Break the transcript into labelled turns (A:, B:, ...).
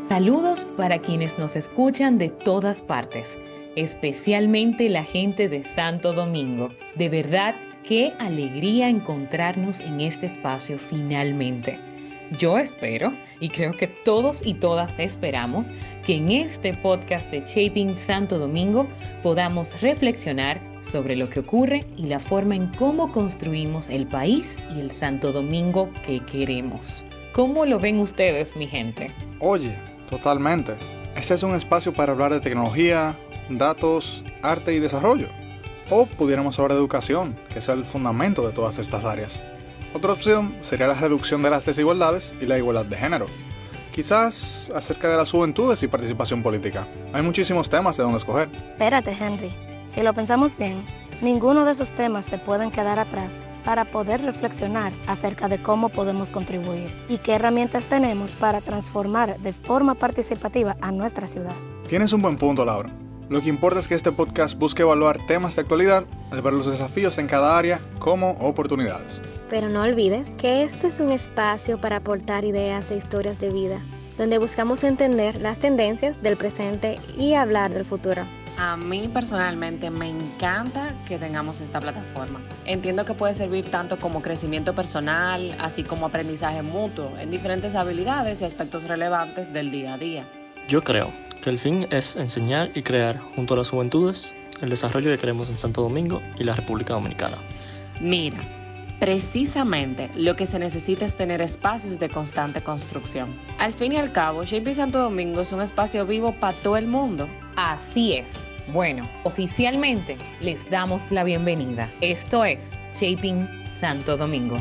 A: Saludos para quienes nos escuchan de todas partes, especialmente la gente de Santo Domingo. De verdad, qué alegría encontrarnos en este espacio finalmente. Yo espero, y creo que todos y todas esperamos, que en este podcast de Shaping Santo Domingo podamos reflexionar sobre lo que ocurre y la forma en cómo construimos el país y el Santo Domingo que queremos. ¿Cómo lo ven ustedes, mi gente?
B: Oye, totalmente. Este es un espacio para hablar de tecnología, datos, arte y desarrollo. O pudiéramos hablar de educación, que es el fundamento de todas estas áreas. Otra opción sería la reducción de las desigualdades y la igualdad de género. Quizás acerca de las juventudes y participación política. Hay muchísimos temas de donde escoger.
C: Espérate, Henry. Si lo pensamos bien, ninguno de esos temas se pueden quedar atrás para poder reflexionar acerca de cómo podemos contribuir y qué herramientas tenemos para transformar de forma participativa a nuestra ciudad.
B: Tienes un buen punto, Laura. Lo que importa es que este podcast busque evaluar temas de actualidad al ver los desafíos en cada área como oportunidades.
D: Pero no olvides que esto es un espacio para aportar ideas e historias de vida, donde buscamos entender las tendencias del presente y hablar del futuro.
E: A mí personalmente me encanta que tengamos esta plataforma. Entiendo que puede servir tanto como crecimiento personal, así como aprendizaje mutuo en diferentes habilidades y aspectos relevantes del día a día.
F: Yo creo que el fin es enseñar y crear junto a las juventudes el desarrollo que queremos en Santo Domingo y la República Dominicana.
E: Mira, precisamente lo que se necesita es tener espacios de constante construcción. Al fin y al cabo, JP Santo Domingo es un espacio vivo para todo el mundo.
A: Así es. Bueno, oficialmente les damos la bienvenida. Esto es Shaping Santo Domingo.